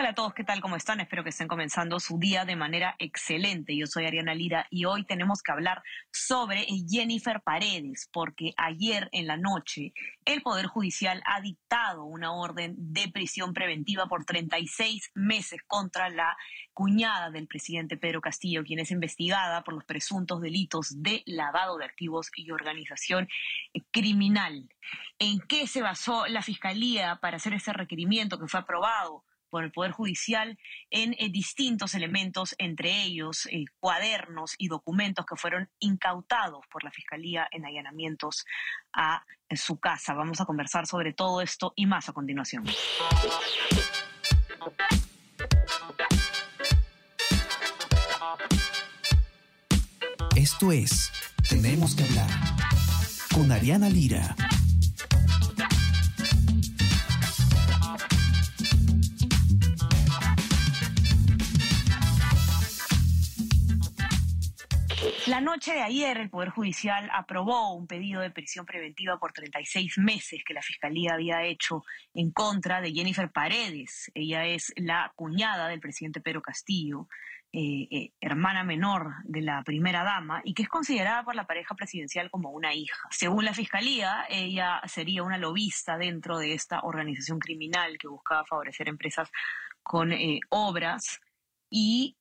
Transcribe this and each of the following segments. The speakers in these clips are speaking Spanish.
Hola a todos, ¿qué tal? ¿Cómo están? Espero que estén comenzando su día de manera excelente. Yo soy Ariana Lira y hoy tenemos que hablar sobre Jennifer Paredes, porque ayer en la noche el Poder Judicial ha dictado una orden de prisión preventiva por 36 meses contra la cuñada del presidente Pedro Castillo, quien es investigada por los presuntos delitos de lavado de activos y organización criminal. ¿En qué se basó la Fiscalía para hacer ese requerimiento que fue aprobado? Por el Poder Judicial en eh, distintos elementos, entre ellos eh, cuadernos y documentos que fueron incautados por la Fiscalía en allanamientos a su casa. Vamos a conversar sobre todo esto y más a continuación. Esto es Tenemos que hablar con Ariana Lira. La noche de ayer, el Poder Judicial aprobó un pedido de prisión preventiva por 36 meses que la Fiscalía había hecho en contra de Jennifer Paredes. Ella es la cuñada del presidente Pedro Castillo, eh, eh, hermana menor de la primera dama, y que es considerada por la pareja presidencial como una hija. Según la Fiscalía, ella sería una lobista dentro de esta organización criminal que buscaba favorecer empresas con eh, obras y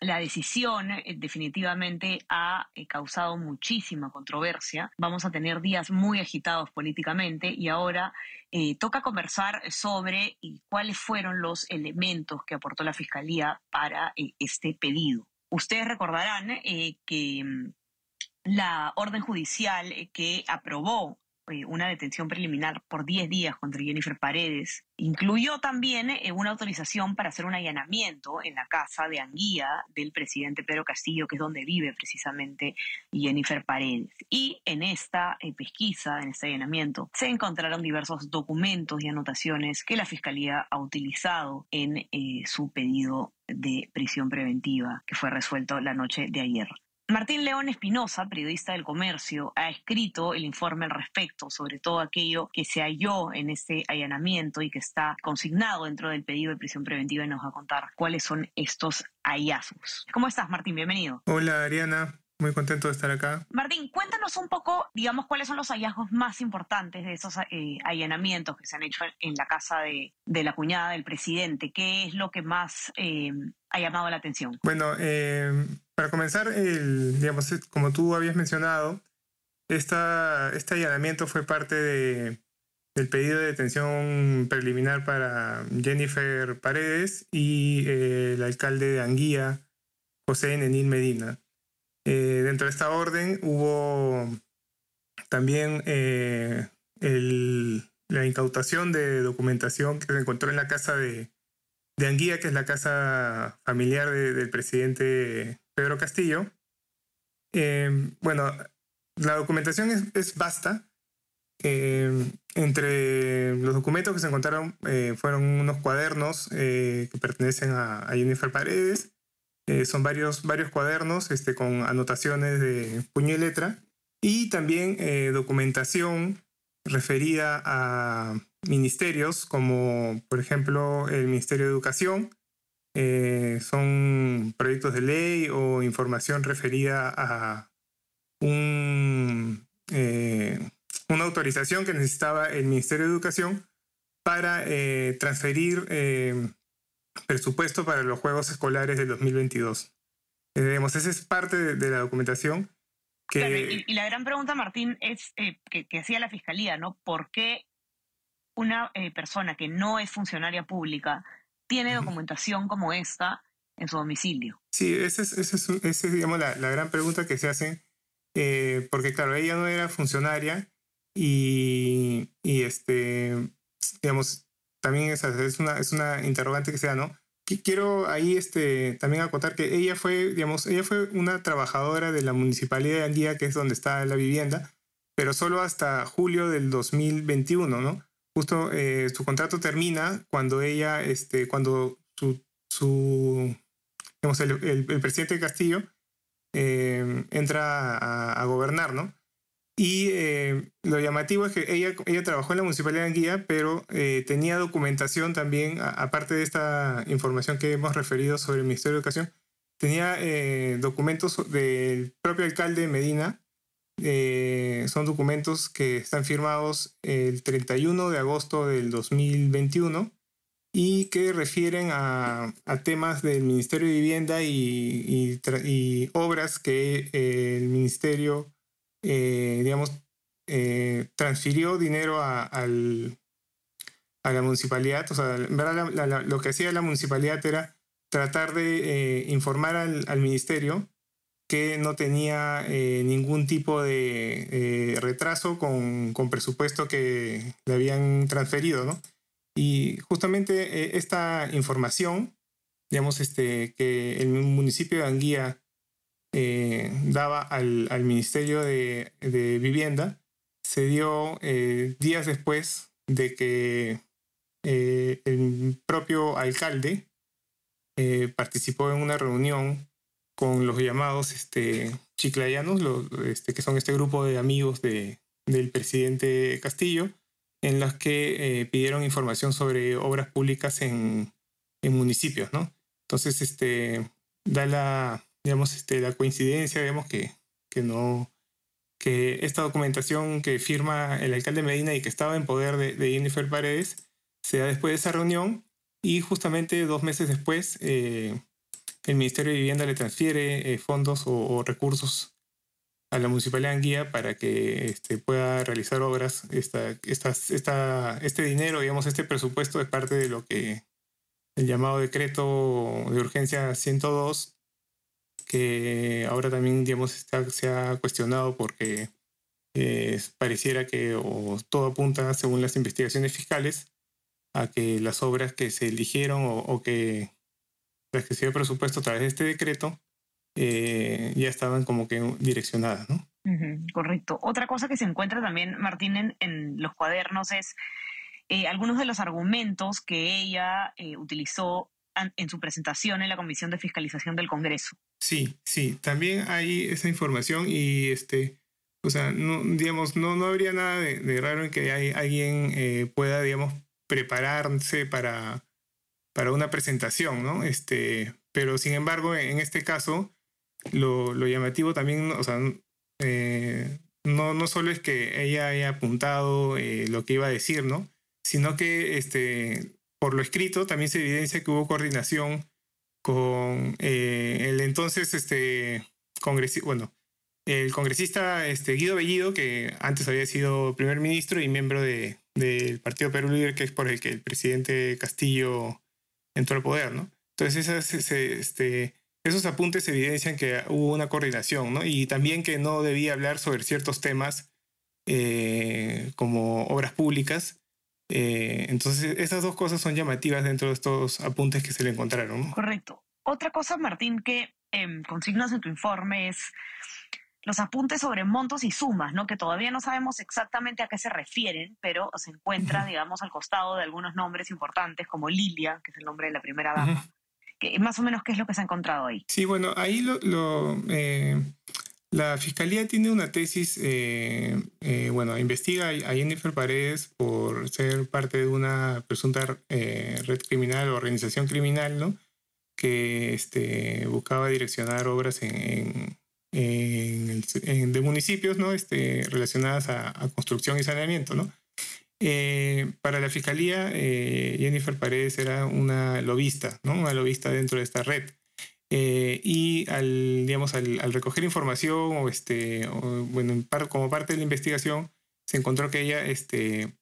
la decisión eh, definitivamente ha eh, causado muchísima controversia. Vamos a tener días muy agitados políticamente y ahora eh, toca conversar sobre cuáles fueron los elementos que aportó la Fiscalía para este pedido. Ustedes recordarán que mm, la orden judicial que aprobó eh, una detención preliminar por 10 días contra Jennifer Paredes. Incluyó también eh, una autorización para hacer un allanamiento en la casa de Anguía del presidente Pedro Castillo, que es donde vive precisamente Jennifer Paredes. Y en esta eh, pesquisa, en este allanamiento, se encontraron diversos documentos y anotaciones que la Fiscalía ha utilizado en su pedido de prisión preventiva que fue resuelto la noche de ayer. Martín León Espinosa, periodista del comercio, ha escrito el informe al respecto sobre todo aquello que se halló en este allanamiento y que está consignado dentro del pedido de prisión preventiva y nos va a contar cuáles son estos hallazgos. ¿Cómo estás, Martín? Bienvenido. Hola, Ariana. Muy contento de estar acá. Martín, cuéntanos un poco, digamos, cuáles son los hallazgos más importantes de esos eh, allanamientos que se han hecho en la casa de, la cuñada del presidente. ¿Qué es lo que más eh, ha llamado la atención? Bueno, eh, para comenzar, digamos, como tú habías mencionado, esta, este allanamiento fue parte de, del pedido de detención preliminar para Jennifer Paredes y el alcalde de Anguía, José Nenil Medina. Eh, dentro de esta orden hubo también eh, la incautación de documentación que se encontró en la casa de, Anguía, que es la casa familiar del presidente Pedro Castillo. Eh, bueno, la documentación es, vasta. entre los documentos que se encontraron fueron unos cuadernos que pertenecen a Jennifer Paredes, eh, son varios, varios cuadernos este, con anotaciones de puño y letra y también eh, documentación referida a ministerios como por ejemplo el Ministerio de Educación. Eh, son proyectos de ley o información referida a un, una autorización que necesitaba el Ministerio de Educación para transferir presupuesto para los Juegos Escolares del 2022. Eh, esa es parte de, la documentación. Que... y, la gran pregunta, Martín, es eh, que, hacía la Fiscalía, ¿no? ¿Por qué una eh, persona que no es funcionaria pública tiene documentación como esta en su domicilio? Sí, esa es, esa es, digamos, la, la, gran pregunta que se hace, eh, porque claro, ella no era funcionaria y, y este, digamos, también es, es, una, es una interrogante que sea, ¿no? Quiero ahí este, también acotar que ella fue, digamos, ella fue una trabajadora de la municipalidad de Andía, que es donde está la vivienda, pero solo hasta julio del 2021, ¿no? Justo eh, su contrato termina cuando ella, este, cuando su, su digamos, el, el, presidente Castillo eh, entra a, gobernar, ¿no? Y lo llamativo es que ella, ella trabajó en la Municipalidad de Anguilla, pero tenía documentación también, aparte de esta información que hemos referido sobre el Ministerio de Educación, tenía documentos del propio alcalde de Medina, eh, son documentos que están firmados el 31 de agosto del 2021 y que refieren a, temas del Ministerio de Vivienda y, obras que eh, el Ministerio, eh, digamos, transfirió dinero a, la municipalidad. O sea, lo que hacía la municipalidad era tratar de informar al Ministerio que no tenía eh, ningún tipo de eh, retraso con, con, presupuesto que le habían transferido, ¿no? Y justamente eh, esta información, digamos, este, que el municipio de Anguía daba al, al Ministerio de, de, Vivienda, se dio días después de que el propio alcalde participó en una reunión con los llamados este, chiclayanos, este, que son este grupo de amigos de, del presidente Castillo, en los que eh, pidieron información sobre obras públicas en, en, municipios, ¿no? Entonces, este, da la, digamos, este, la coincidencia, digamos, que, que no, que esta documentación que firma el alcalde Medina y que estaba en poder de, de Jennifer Paredes se da después de esa reunión y justamente dos meses después eh, el Ministerio de Vivienda le transfiere eh, fondos o, recursos a la Municipalidad de Anguía para que este, pueda realizar obras. Este dinero, digamos, este presupuesto es parte de lo que el llamado decreto de urgencia 102, que ahora también, digamos, se ha cuestionado porque eh, pareciera que o todo apunta, según las investigaciones fiscales, a que las obras que se eligieron o que las que se dio presupuesto a través de este decreto eh, ya estaban como que direccionadas, ¿no? correcto. Otra cosa que se encuentra también, Martín, en, los cuadernos es eh, algunos de los argumentos que ella eh, utilizó en su presentación en la Comisión de Fiscalización del Congreso. Sí, sí, también hay esa información y este, o sea, no, digamos, no, no habría nada de, raro en que hay, alguien pueda, digamos, prepararse para para una presentación, ¿no? Este, pero sin embargo, en este caso, lo, llamativo también, o sea, eh, no, no solo es que ella haya apuntado eh, lo que iba a decir, ¿no? Sino que este, por lo escrito también se evidencia que hubo coordinación con eh, el entonces este, congresista, bueno, el congresista este, Guido Bellido, que antes había sido primer ministro y miembro del de, Partido Perú Libre, que es por el que el presidente Castillo entró al poder, ¿no? Entonces este, esos apuntes evidencian que hubo una coordinación, ¿no? Y también que no debía hablar sobre ciertos temas eh, como obras públicas. Eh, entonces esas dos cosas son llamativas dentro de estos apuntes que se le encontraron. ¿no? Correcto. Otra cosa, Martín, que eh, consignas en tu informe es los apuntes sobre montos y sumas, ¿no? Que todavía no sabemos exactamente a qué se refieren, pero se encuentra, digamos, al costado de algunos nombres importantes como Lilia, que es el nombre de la primera dama. que, más o menos, ¿qué es lo que se ha encontrado ahí? Sí, bueno, ahí lo, eh, la fiscalía tiene una tesis, eh, eh, bueno, investiga a Jennifer Paredes por ser parte de una presunta red criminal o organización criminal, ¿no? Que este, buscaba direccionar obras en en de municipios ¿no? este, relacionadas a, construcción y saneamiento. ¿no? Eh, para la fiscalía, eh, Jennifer Paredes era una lobista, ¿no? una lobista dentro de esta red. Eh, y al, digamos, al, recoger información o, este, bueno, como parte de la investigación, se encontró que ella este,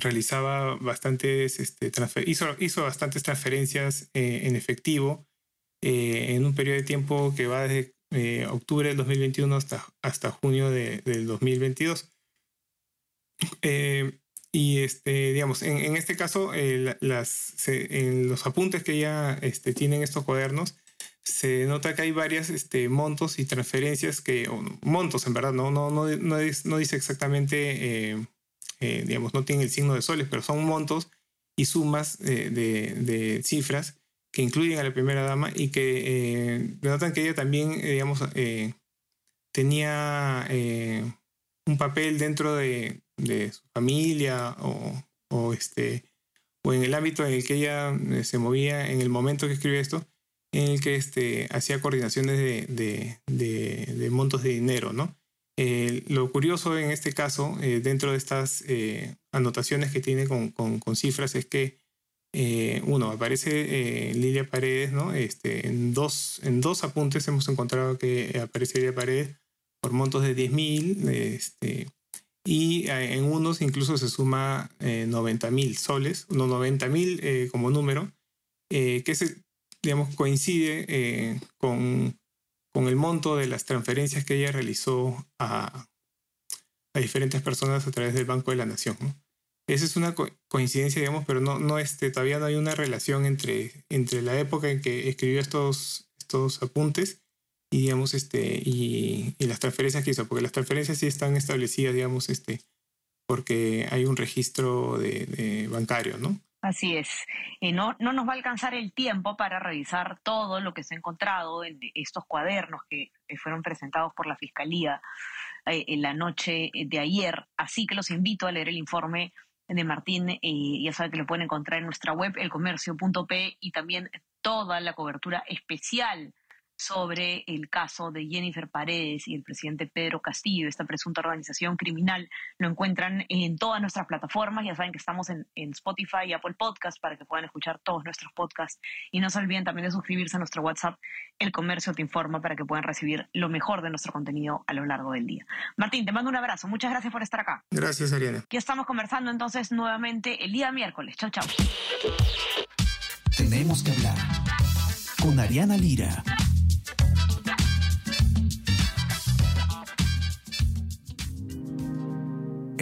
realizaba bastantes, este, hizo, hizo bastantes transferencias en efectivo en un periodo de tiempo que va desde eh, octubre del 2021 hasta, hasta junio de, del 2022. Eh, y este, digamos, en, en este caso, eh, las, en los apuntes que ya este, tienen estos cuadernos, se nota que hay varias este, montos y transferencias que, montos en verdad, no, no, no, no, no dice exactamente, digamos, no tiene el signo de soles, pero son montos y sumas de, de cifras que incluyen a la primera dama y que eh, denotan que ella también, eh, digamos, eh, tenía un papel dentro de, su familia o, o, este, o en el ámbito en el que ella eh, se movía en el momento que escribió esto, en el que este, hacía coordinaciones de, de, de, montos de dinero, ¿no? Eh, lo curioso en este caso, eh, dentro de estas eh, anotaciones que tiene con, con, con cifras, es que, eh, uno, aparece Lilia Paredes, ¿no? Este, en, dos, en dos apuntes hemos encontrado que aparece Lilia Paredes por montos de 10 mil, este, y en unos incluso se suma 90 mil soles, unos 90 mil como número, que se, digamos, coincide con con el monto de las transferencias que ella realizó a, a diferentes personas a través del Banco de la Nación. ¿no? Esa es una co coincidencia, digamos, pero no, no este, todavía no hay una relación entre, entre la época en que escribió estos, estos apuntes y, digamos, este, y, las transferencias que hizo, porque las transferencias sí están establecidas, digamos, este, porque hay un registro de, bancario, ¿no? Así es. Eh, no, no nos va a alcanzar el tiempo para revisar todo lo que se ha encontrado en estos cuadernos que, que fueron presentados por la Fiscalía eh, en la noche de ayer. Así que los invito a leer el informe de Martín. Eh, ya saben que lo pueden encontrar en nuestra web, elcomercio.p, y también toda la cobertura especial sobre el caso de Jennifer Paredes y el presidente Pedro Castillo, esta presunta organización criminal. Lo encuentran en todas nuestras plataformas. Ya saben que estamos en, en, Spotify y Apple Podcast para que puedan escuchar todos nuestros podcasts. Y no se olviden también de suscribirse a nuestro WhatsApp, El Comercio Te Informa, para que puedan recibir lo mejor de nuestro contenido a lo largo del día. Martín, te mando un abrazo. Muchas gracias por estar acá. Gracias, Ariana. Ya estamos conversando entonces nuevamente el día miércoles. Chao, chao. Tenemos que hablar con Ariana Lira.